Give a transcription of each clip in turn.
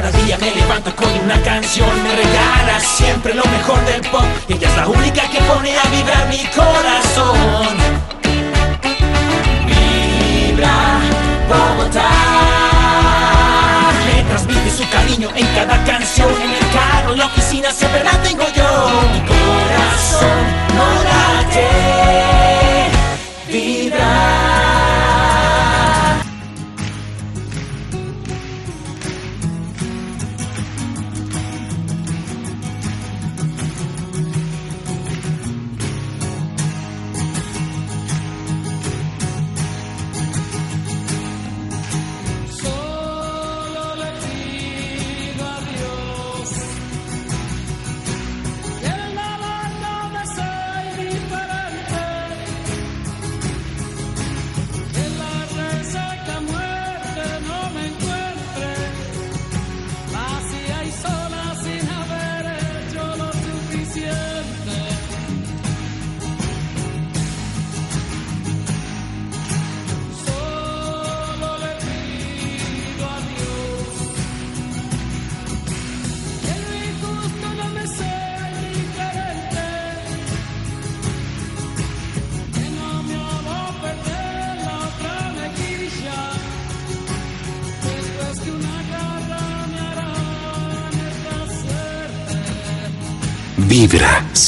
Cada día me levanto con una canción, me regala siempre lo mejor del pop. Ella es la única que pone a vibrar mi corazón. Vibra Bogotá. Me transmite su cariño en cada canción, en el carro, la oficina, siempre la tengo yo. Mi corazón.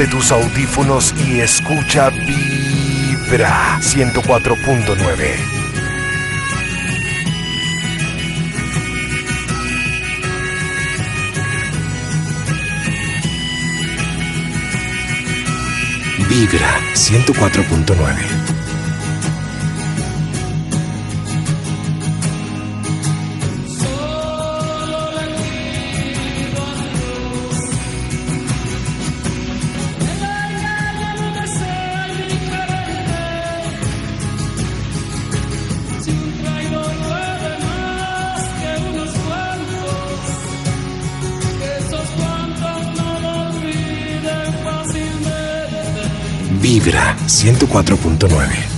Ponte tus audífonos y escucha Vibra 104.9. Vibra 104.9 Vibra 104.9.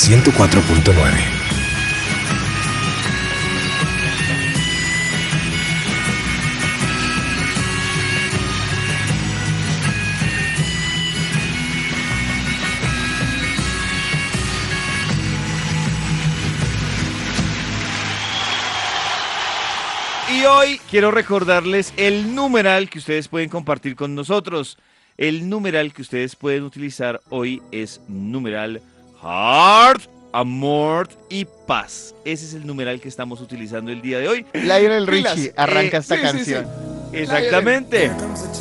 104.9. Y hoy quiero recordarles el numeral que ustedes pueden compartir con nosotros. El numeral que ustedes pueden utilizar hoy es numeral Heart, amor y paz. Ese es el numeral que estamos utilizando el día de hoy. Lionel Richie arranca eh, esta sí, canción. Sí, sí. Exactamente.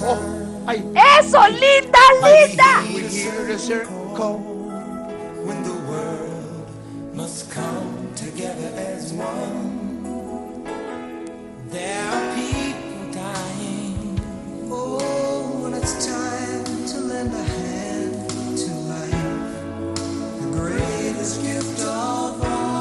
Oh, ¡Eso, linda, linda! Oh, when it's time to lend a hand. greatest gift of all.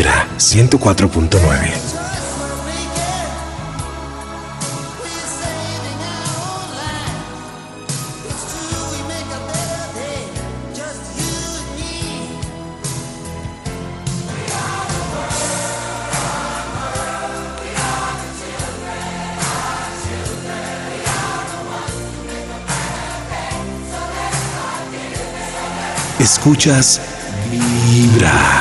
Vibra 104.9. escuchas Vibra.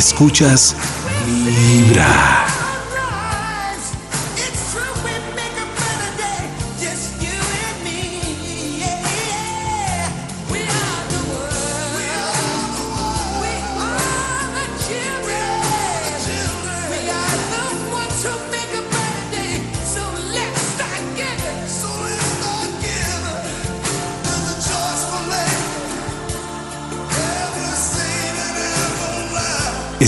Escuchas Vibra.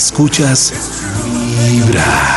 Escuchas Vibra.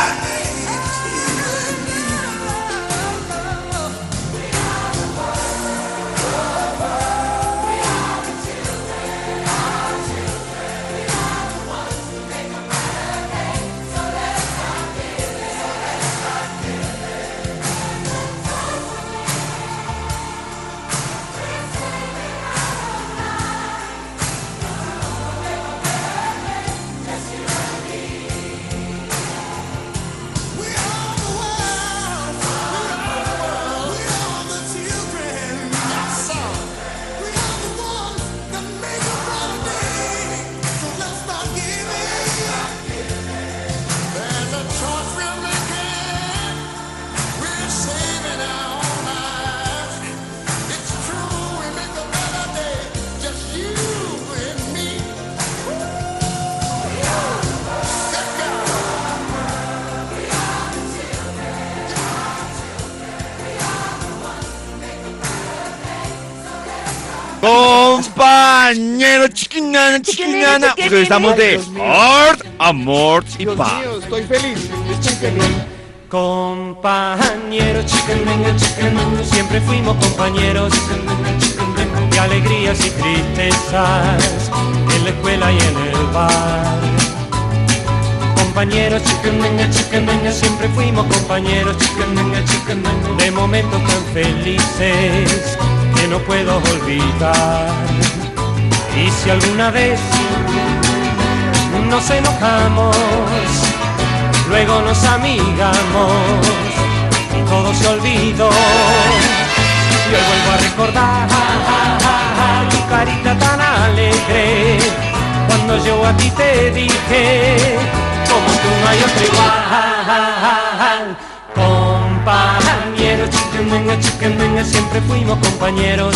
Chiquinana, chiquinana. Porque estamos de Art, Amor y Paz. estoy feliz. Compañeros, siempre fuimos compañeros de alegrías y tristezas en la escuela y en el bar. Compañeros, siempre fuimos compañeros de momentos tan felices que no puedo olvidar. Y si alguna vez nos enojamos, luego nos amigamos y todo se olvidó. Y hoy vuelvo a recordar tu carita tan alegre cuando yo a ti te dije, como tú no hay otro igual. Compañeros, chicken siempre fuimos compañeros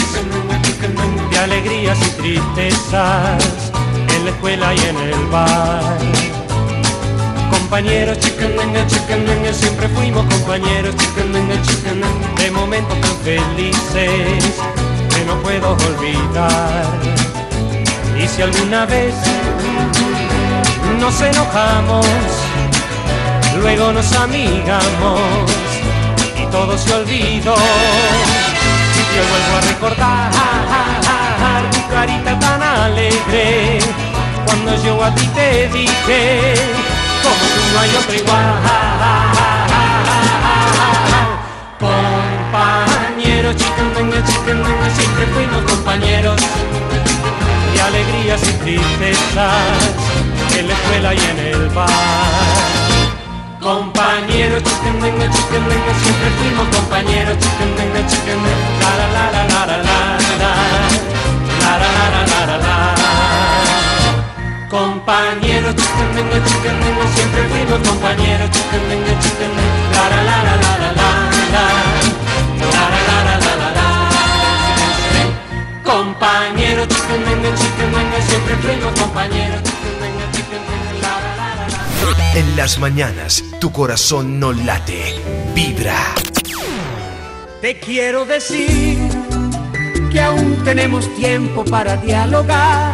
alegrías y tristezas en la escuela y en el bar compañeros, chicken chicken siempre fuimos compañeros, chicken chicken de momentos tan felices que no puedo olvidar. Y si alguna vez nos enojamos, luego nos amigamos y todo se olvidó. Yo vuelvo a recordar tu carita tan alegre cuando yo a ti te dije como tú no hay otro igual. Compañeros, chicken venga, siempre fuimos compañeros de alegrías y tristezas en la escuela y en el bar. Compañeros, chicken venga, siempre fuimos compañeros, chicken venga, la la la la la la la Compañeros, chicken venga, siempre fuimos compañeros, chicken venga, la la la la la la la la la la la la la la Compañeros, chicken venga, siempre fuimos compañeros, la la la la la En las mañanas, tu corazón no late, vibra. Te quiero decir que aún tenemos tiempo para dialogar,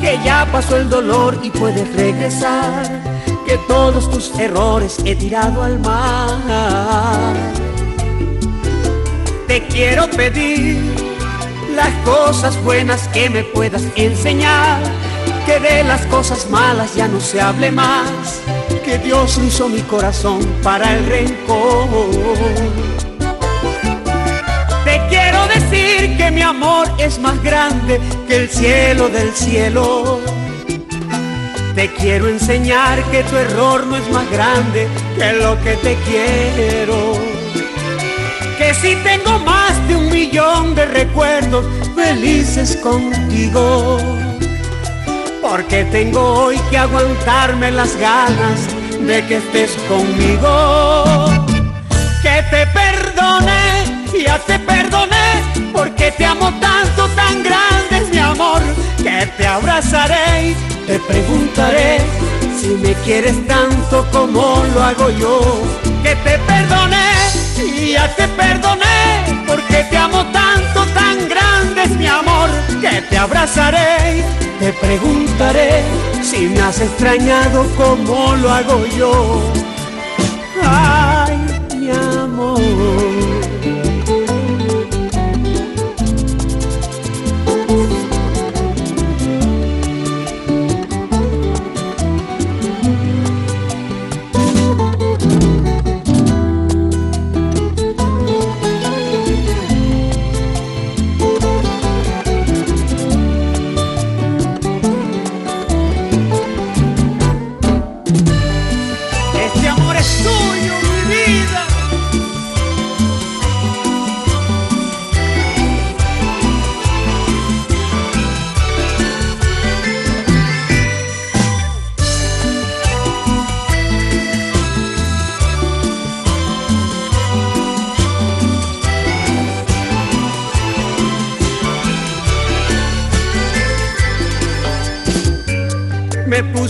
que ya pasó el dolor y puedes regresar, que todos tus errores he tirado al mar. Te quiero pedir las cosas buenas que me puedas enseñar, que de las cosas malas ya no se hable más, que Dios hizo mi corazón para el rencor. Decir que mi amor es más grande que el cielo del cielo. Te quiero enseñar que tu error no es más grande que lo que te quiero. Que si tengo más de un millón de recuerdos felices contigo. Porque tengo hoy que aguantarme las ganas de que estés conmigo que te perdone, ya te perdoné, porque te amo tanto, tan grande es mi amor, que te abrazaré y te preguntaré si me quieres tanto como lo hago yo, que te perdone, ya te perdoné, porque te amo tanto, tan grande es mi amor, que te abrazaré y te preguntaré si me has extrañado como lo hago yo. Ay,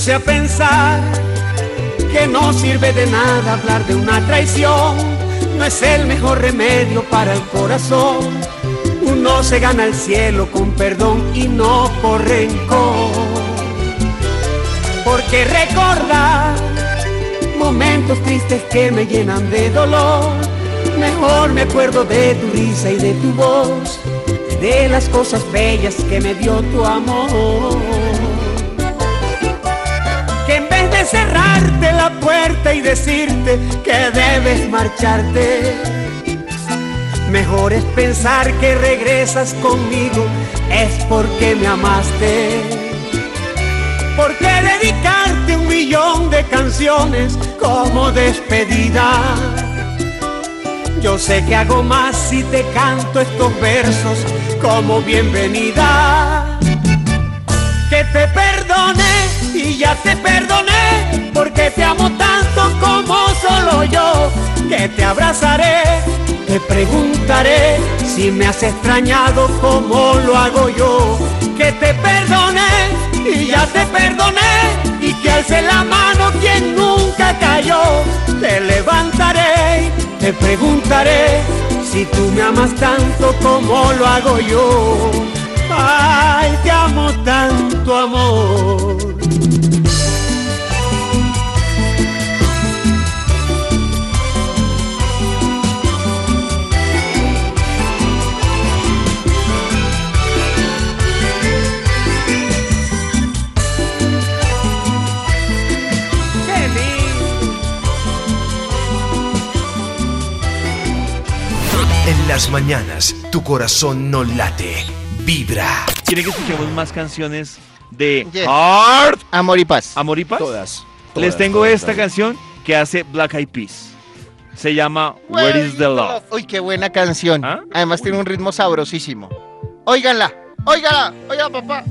puse a pensar que no sirve de nada hablar de una traición, no es el mejor remedio para el corazón. Uno se gana el cielo con perdón y no por rencor. Porque recordar momentos tristes que me llenan de dolor, mejor me acuerdo de tu risa y de tu voz, de las cosas bellas que me dio tu amor cerrarte la puerta y decirte que debes marcharte, mejor es pensar que regresas conmigo, es porque me amaste. Porque dedicarte un millón de canciones como despedida. Yo sé que hago más si te canto estos versos como bienvenida que te perdone y ya te perdoné porque te amo tanto como solo yo que te abrazaré te preguntaré si me has extrañado como lo hago yo. Que te perdone y ya te perdoné y que alce la mano quien nunca cayó. Te levantaré te preguntaré si tú me amas tanto como lo hago yo. Ay, te amo tanto amor. En las mañanas, tu corazón no late, vibra. ¿Quieren que escuchemos más canciones de Yes. Heart? Amor y paz. ¿Amor y paz? Todas. Les tengo todas, esta todas. canción que hace Black Eyed Peas. Se llama Where is the Love? Uy, qué buena canción. ¿Ah? Además tiene un ritmo sabrosísimo. Óiganla, óigala, óigala, papá.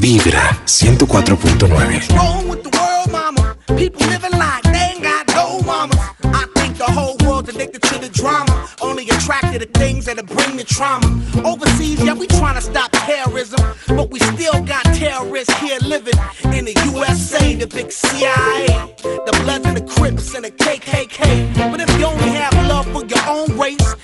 Vibra 104.9. wrong with the world, mama? People living like they ain't got no mama. I think the whole world's addicted to the drama, only attracted to things that'll bring the trauma. Overseas, yeah, we trying to stop terrorism, but we still got terrorists here living in the USA, the big CIA, the Bloods and the Crips and the KKK. But if you only have love for your own race,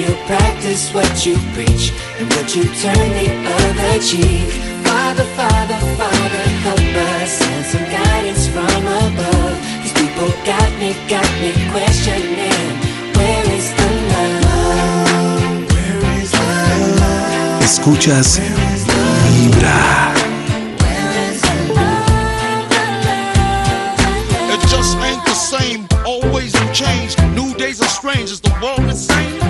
When you practice what you preach and would you turn the other cheek? Father, Father, Father, help us send some guidance from above. These people got me, got me questioning. Where is the love? Where is the love? Escuchas Vibra. Where is the love? The love, the love? It just ain't the same, always in change. New days are strange, is the world insane?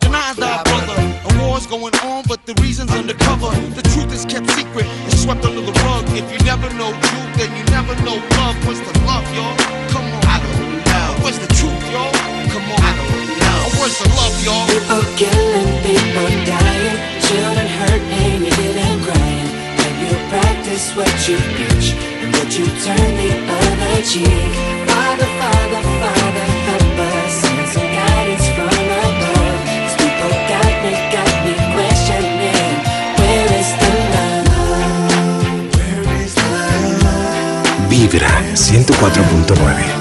y'all? People killing, people dying, children hurt, painted and crying. You practice what you preach, and what you turn the other cheek. Father, Father, Father, help us, send some guidance from above. These people got me, got me questioning, where is the love? Where is the love? Vibra 104.9.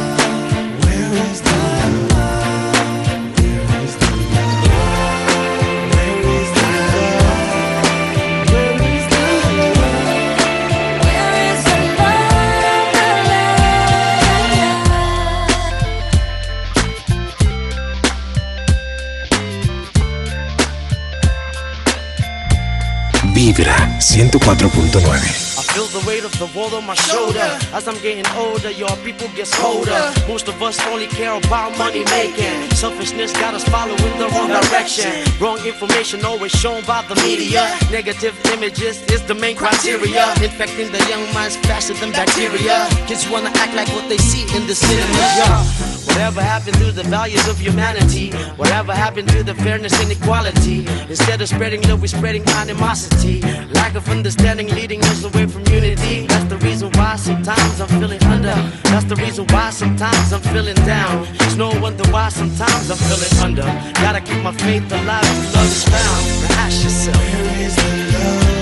104.9. The weight of the world on my shoulder. As I'm getting older, your people get colder. Most of us only care about money making. Selfishness got us following the wrong direction. Wrong information always shown by the media. Negative images is the main criteria. Infecting the young minds faster than bacteria. Kids wanna act like what they see in the cinema. Yeah. Whatever happened to the values of humanity? Whatever happened to the fairness and equality? Instead of spreading love, we're spreading animosity. Lack of understanding leading us away from unity. That's the reason why sometimes I'm feeling under. That's the reason why sometimes I'm feeling down. It's no wonder why sometimes I'm feeling under. Gotta keep my faith alive if love is found. Ask yourself. Where is the love?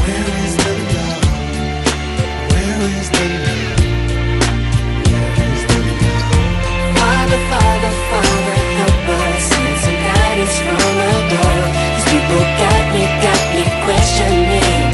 Where is the love? Where is the love? Father, Father, Father, help us, send some from above. These people got me, got me questioning,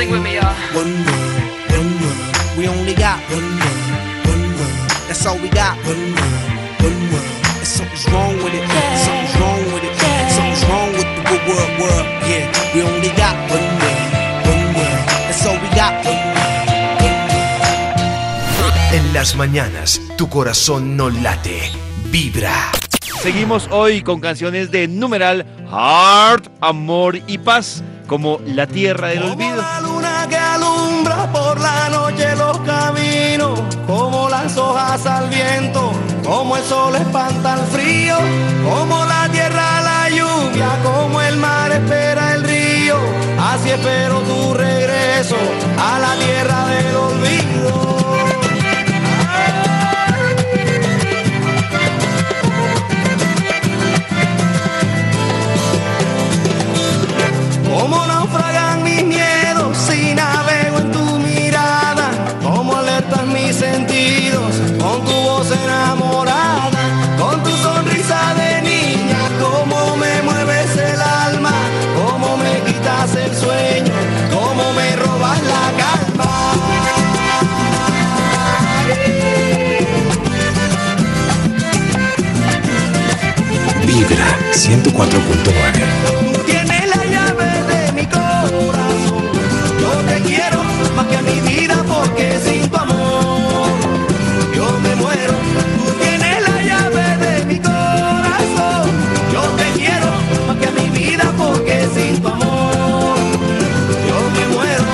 Sing with me, y'all. One world, one world. We only got one world, one world. That's all we got. One world, one world. And something's wrong with it. Something's wrong with it. Something's wrong with the good world, world. Yeah, we only got one world, one world. That's all we got. One world. En las mañanas, tu corazón no late, vibra. Seguimos hoy con canciones de numeral Heart, Amor y Paz, como La Tierra del Olvido. Por la noche los caminos, como las hojas al viento, como el sol espanta el frío, como la tierra la lluvia, como el mar espera el río. Así espero tu regreso a la tierra del olvido. Como naufragan mis miedos 104.9. Tienes la llave de mi corazón. Yo te quiero más que a mi vida porque sin tu amor yo me muero. Tú tienes la llave de mi corazón. Yo te quiero más que a mi vida porque sin tu amor yo me muero.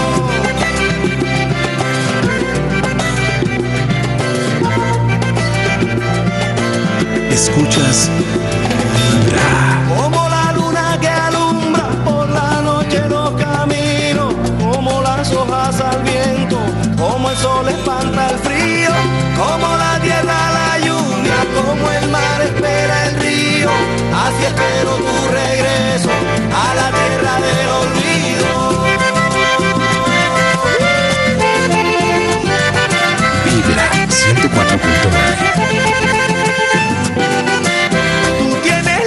Escuchas el frío, como la tierra la lluvia, como el mar espera el río. Así espero tu regreso a la tierra del olvido. Vibra 104.9. Tú tienes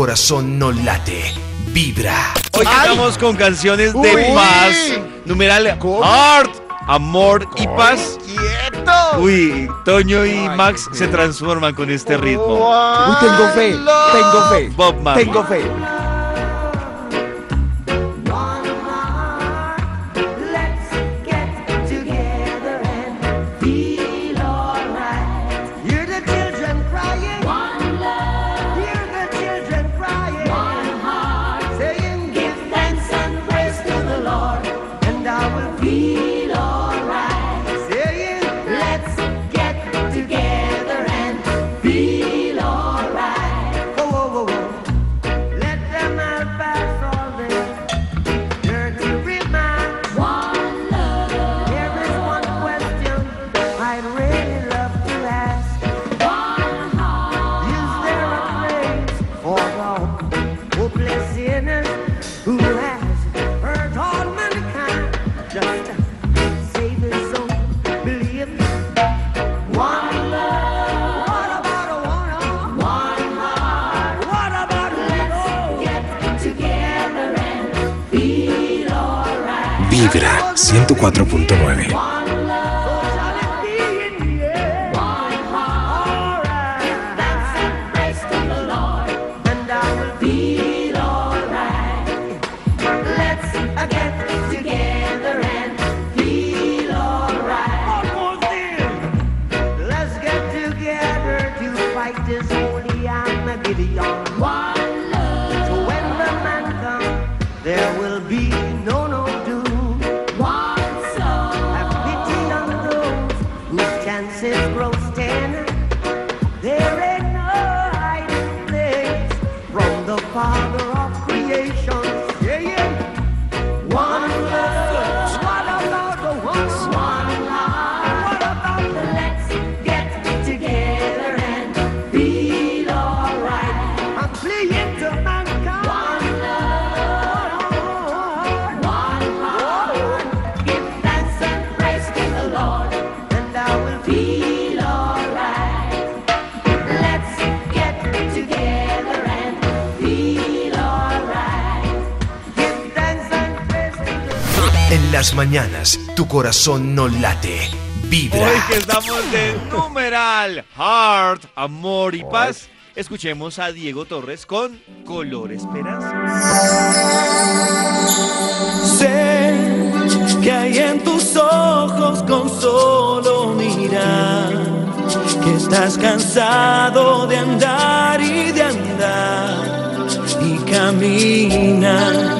corazón no late, vibra. Hoy estamos con canciones de Uy. paz. Numeral Heart, amor y paz. Uy, Toño y Max se transforman con este ritmo. Uy, tengo fe, tengo fe, Bob Marley. tengo fe. Las mañanas, tu corazón no late, vibra. Hoy que estamos de numeral Heart, amor y paz. Escuchemos a Diego Torres con Color Esperanza. Sé que hay en tus ojos con solo mirar que estás cansado de andar y de andar y camina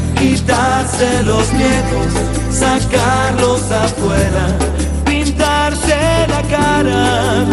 quitarse los miedos, sacarlos afuera, pintarse la cara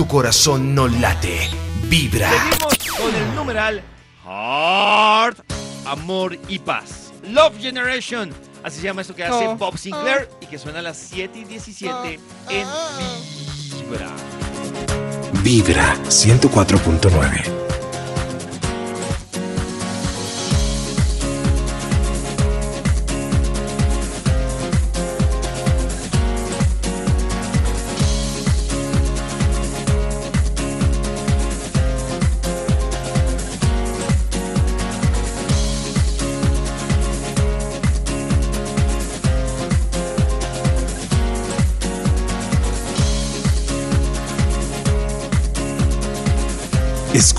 tu corazón no late, vibra. Seguimos con el numeral Heart, Amor y Paz. Love Generation. Así se llama esto que hace oh. Bob Sinclair oh. y que suena a las 7 y 17 en Vibra. Vibra 104.9.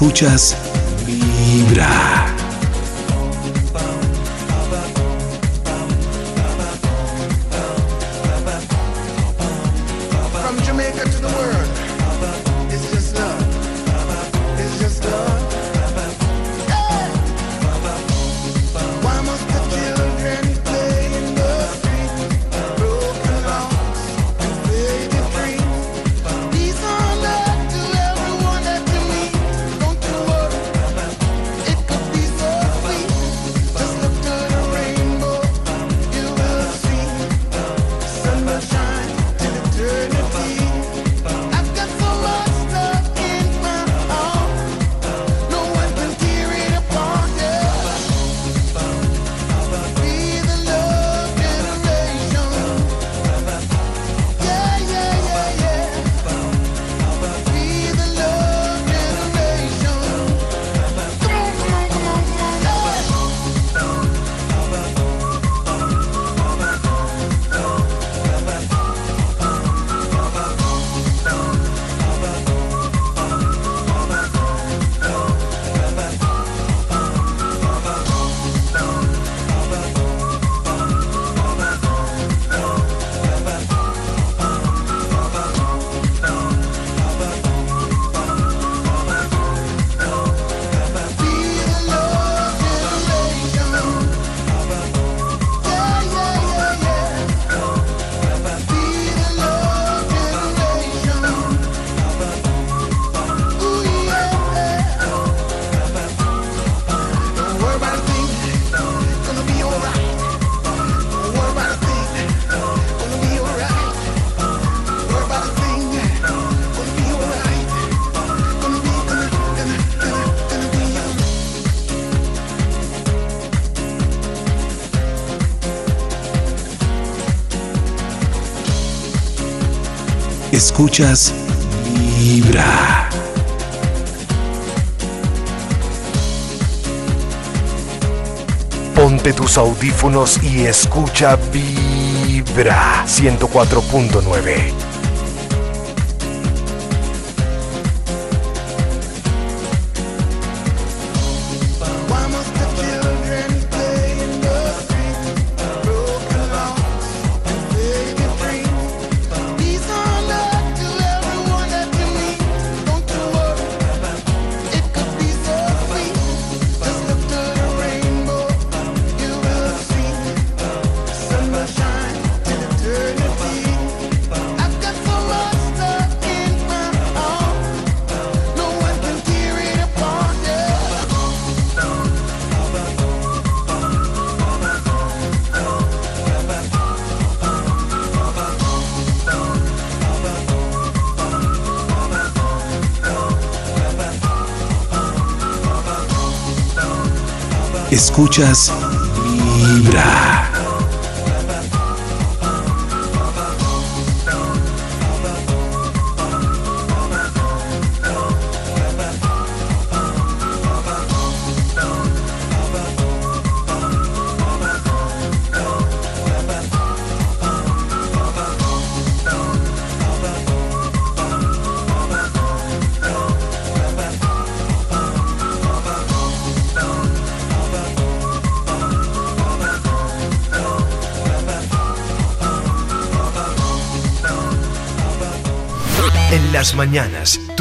Escuchas Vibra. escuchas Vibra. Ponte tus audífonos y escucha Vibra 104.9. Escuchas Vibra.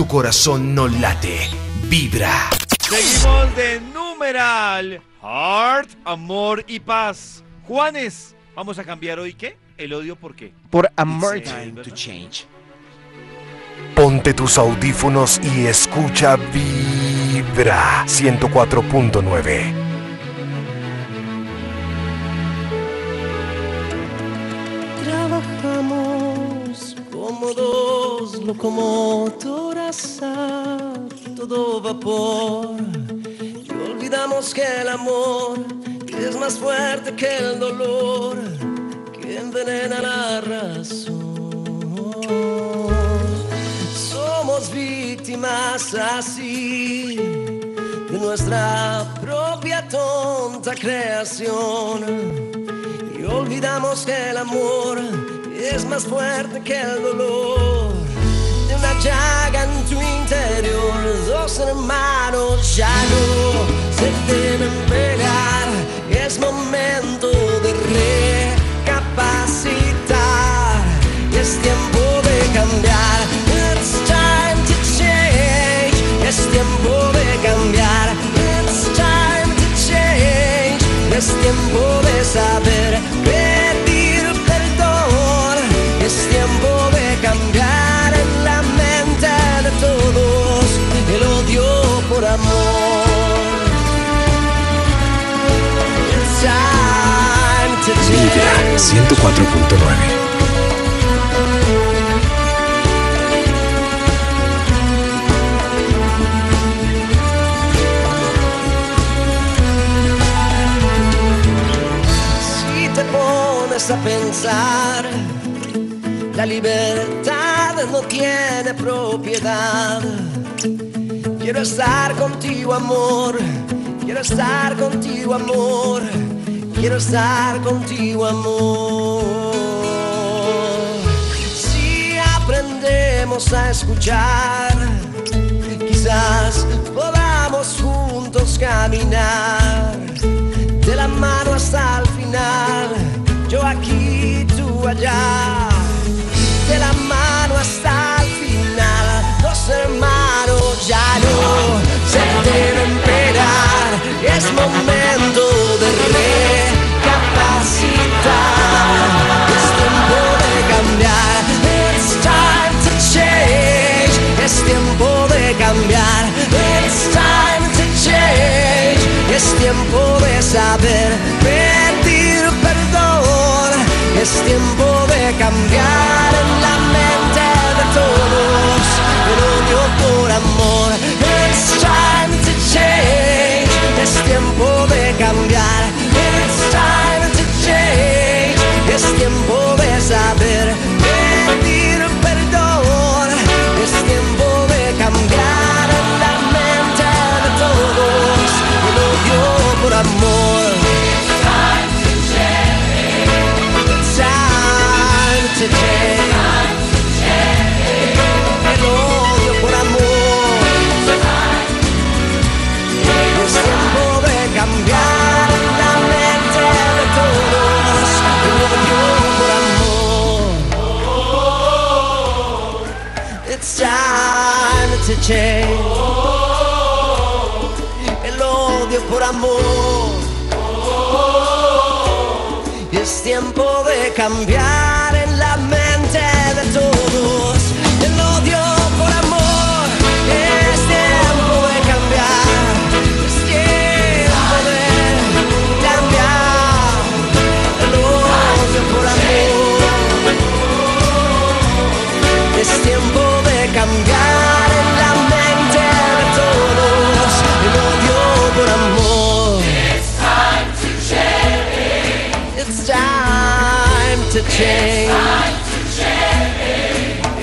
tu corazón no late, vibra. Seguimos de numeral. Heart, amor y paz. Juanes, vamos a cambiar hoy qué? El odio por qué? Por amor. Time to change. Ponte tus audífonos y escucha Vibra 104.9. Trabajamos como dos locomotoras todo vapor. Y olvidamos que el amor es más fuerte que el dolor. Que envenena la razón. Somos víctimas así de nuestra propia tonta creación. Y olvidamos que el amor es más fuerte que el dolor una llaga en tu interior. Dos hermanos ya no se deben pegar. Es momento de recapacitar. Es tiempo de cambiar. It's time to change. Es tiempo de cambiar. It's time to change. Es tiempo de saber 104.9. Si te pones a pensar, la libertad no tiene propiedad. Quiero estar contigo, amor. Quiero estar contigo, amor. Quiero estar contigo, amor. Si aprendemos a escuchar, quizás podamos juntos caminar de la mano hasta el final. Yo aquí, tú allá, de la mano hasta el final. Dos hermanos ya no se deben. Es momento de recapacitar. Es tiempo de cambiar. It's time to change. Es tiempo de cambiar. It's time to change. Es tiempo de saber pedir perdón. Es tiempo de cambiar amor. Es tiempo de cambiar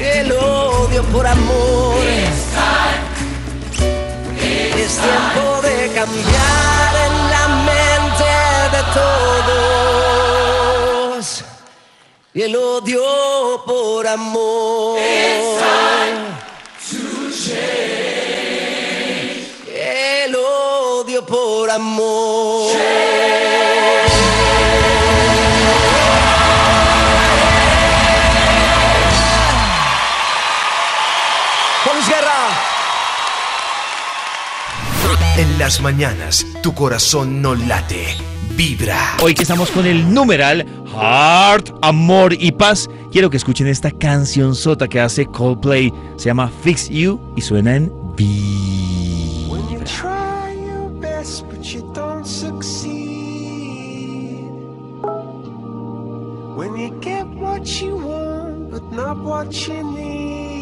El odio por amor. Es tiempo de cambiar en la mente de todos. Y el odio por amor. El odio por amor. En las mañanas, tu corazón no late, vibra. Hoy que estamos con el numeral Heart, Amor y Paz, quiero que escuchen esta canción sota que hace Coldplay. Se llama Fix You y suena en When you Vibra. try your best but you don't succeed. When you get what you want but not what you need.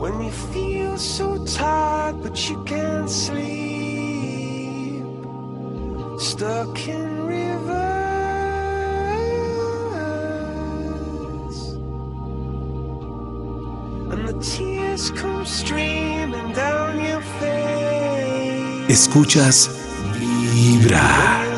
When you feel so tired but you can't sleep. Stuck in reverse. And the tears come streaming down your face. Escuchas Vibra.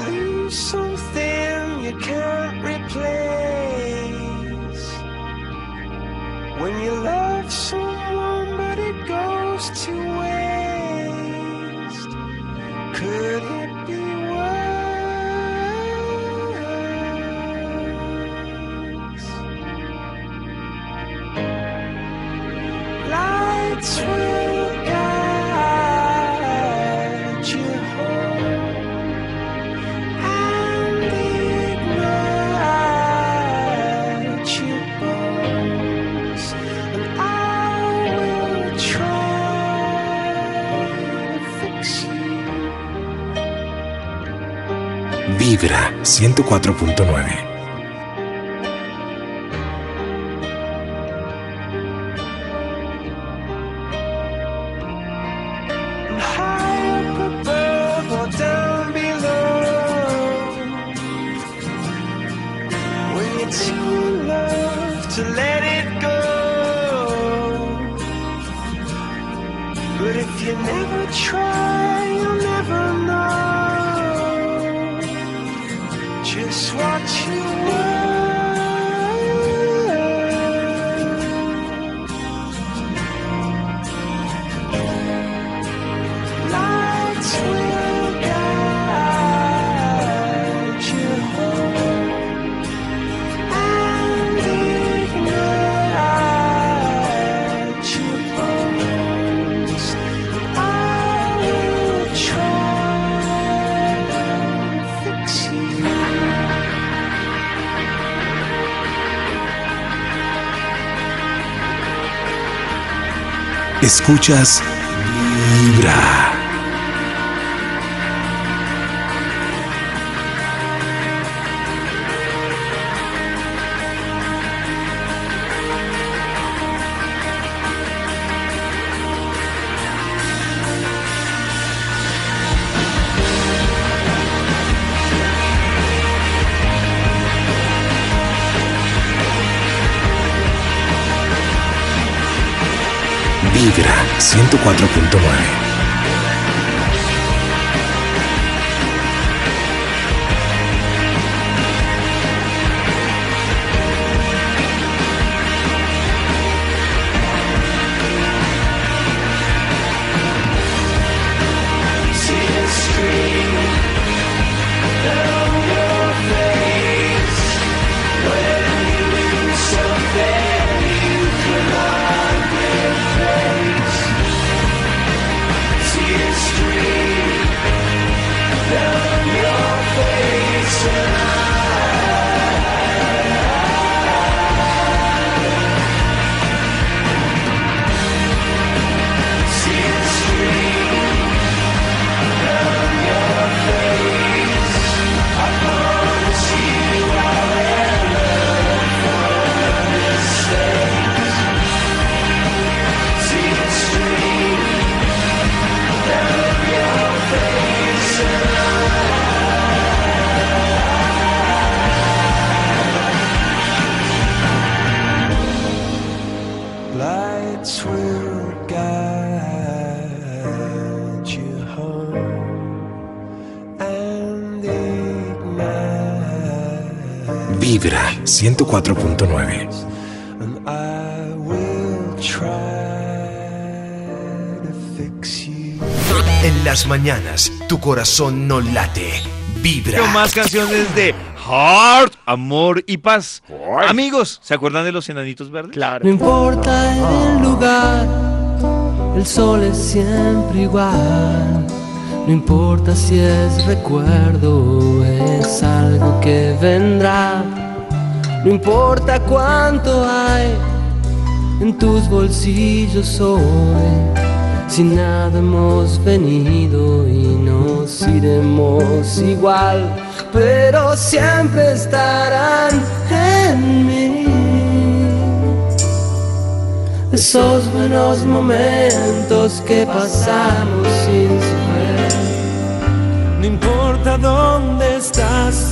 Vibra 104.9. Escuchas Vibra. Vibra 104.9. 104.9. And I will try to fix you. En las mañanas, tu corazón no late, vibra. Con más canciones de Heart, Amor y Paz. Amigos, ¿se acuerdan de los enanitos verdes? Claro. No importa el lugar El sol es siempre igual. No importa si es recuerdo o es algo que vendrá. No importa cuánto hay en tus bolsillos hoy. Si nada hemos venido y nos iremos igual, pero siempre estarán en mí. Esos buenos momentos que pasamos sin saber. No importa dónde estás,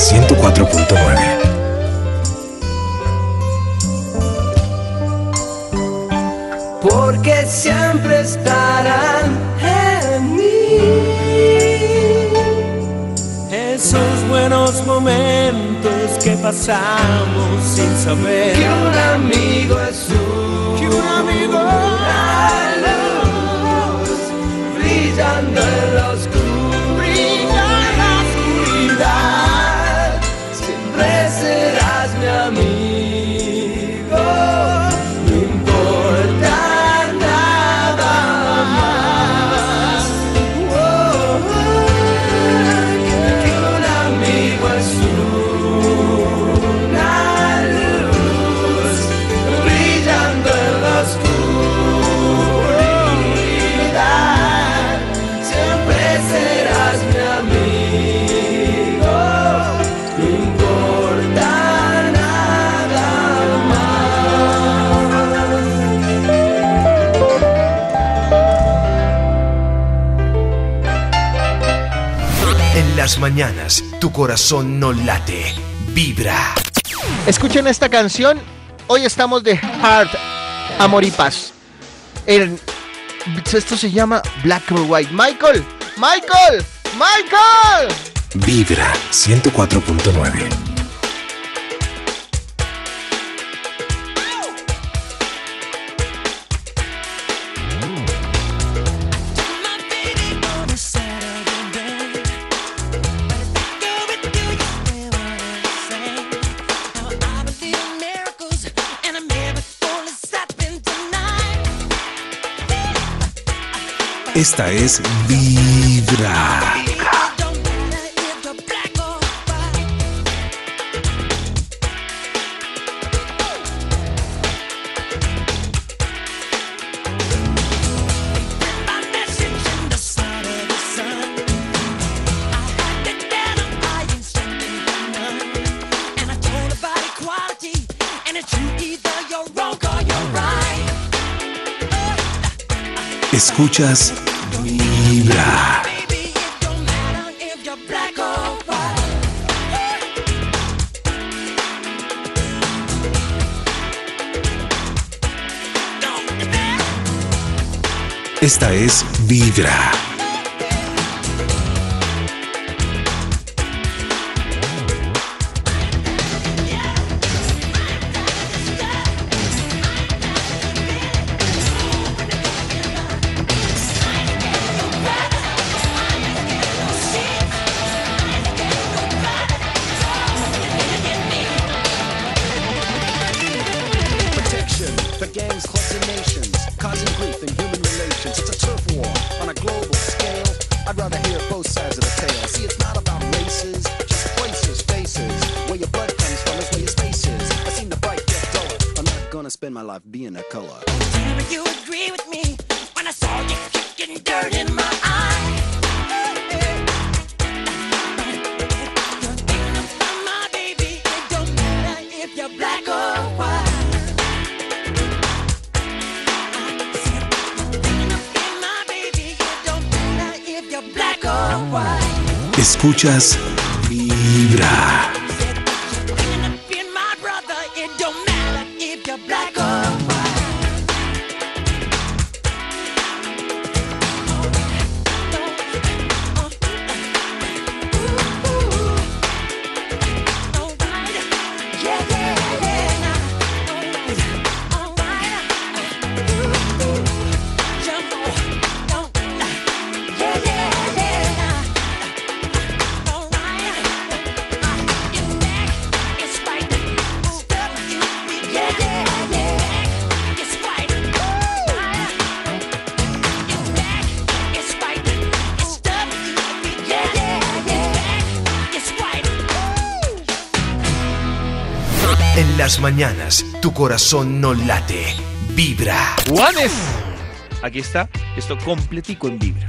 104.9. porque siempre estarán en mí. Esos buenos momentos que pasamos sin saber Que un amigo es un, que un amigo una luz brillando las mañanas, tu corazón no late, vibra. Escuchen esta canción. Hoy estamos de Heart, Amor y Paz. El- esto se llama Black or White. Michael, Michael, Michael. Vibra 104.9. Esta es Vibra. Escuchas Vibra. Esta es Vibra. Escuchas Vibra. tu corazón no late, vibra. ¡Juanes! Aquí está, esto completico en vibra.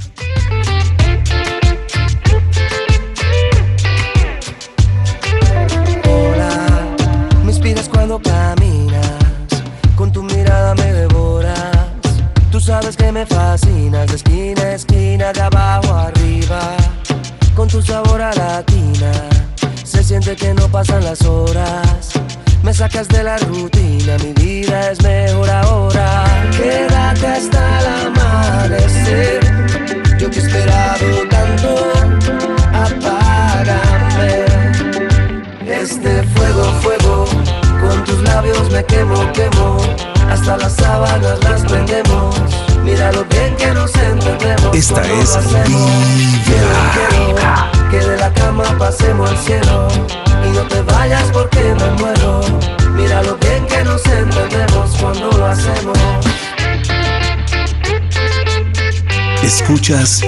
Escuchas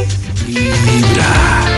Vibra.